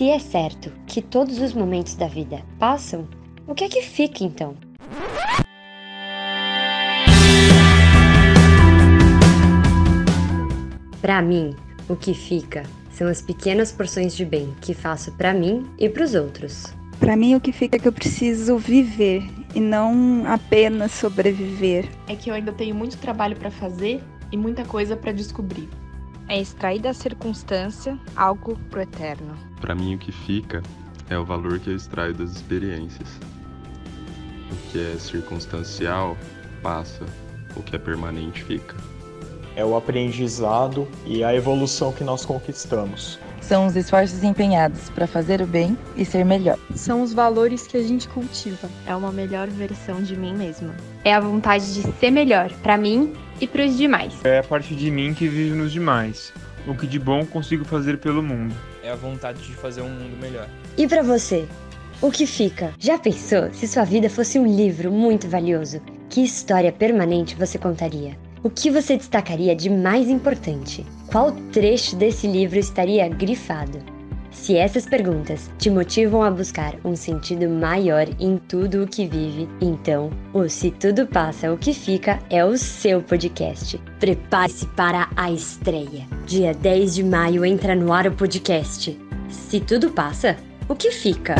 Se é certo que todos os momentos da vida passam, o que é que fica então? Para mim, o que fica são as pequenas porções de bem que faço para mim e para os outros. Para mim, o que fica é que eu preciso viver e não apenas sobreviver. É que eu ainda tenho muito trabalho para fazer e muita coisa para descobrir. É extrair da circunstância algo pro eterno. Para mim, o que fica é o valor que eu extraio das experiências. O que é circunstancial passa, o que é permanente fica é o aprendizado e a evolução que nós conquistamos. São os esforços empenhados para fazer o bem e ser melhor. São os valores que a gente cultiva. É uma melhor versão de mim mesma. É a vontade de ser melhor para mim e para os demais. É a parte de mim que vive nos demais. O que de bom consigo fazer pelo mundo. É a vontade de fazer um mundo melhor. E para você? O que fica? Já pensou se sua vida fosse um livro muito valioso? Que história permanente você contaria? O que você destacaria de mais importante? Qual trecho desse livro estaria grifado? Se essas perguntas te motivam a buscar um sentido maior em tudo o que vive, então o Se Tudo Passa, o que Fica é o seu podcast. Prepare-se para a estreia. Dia 10 de maio entra no ar o podcast. Se Tudo Passa, o que fica?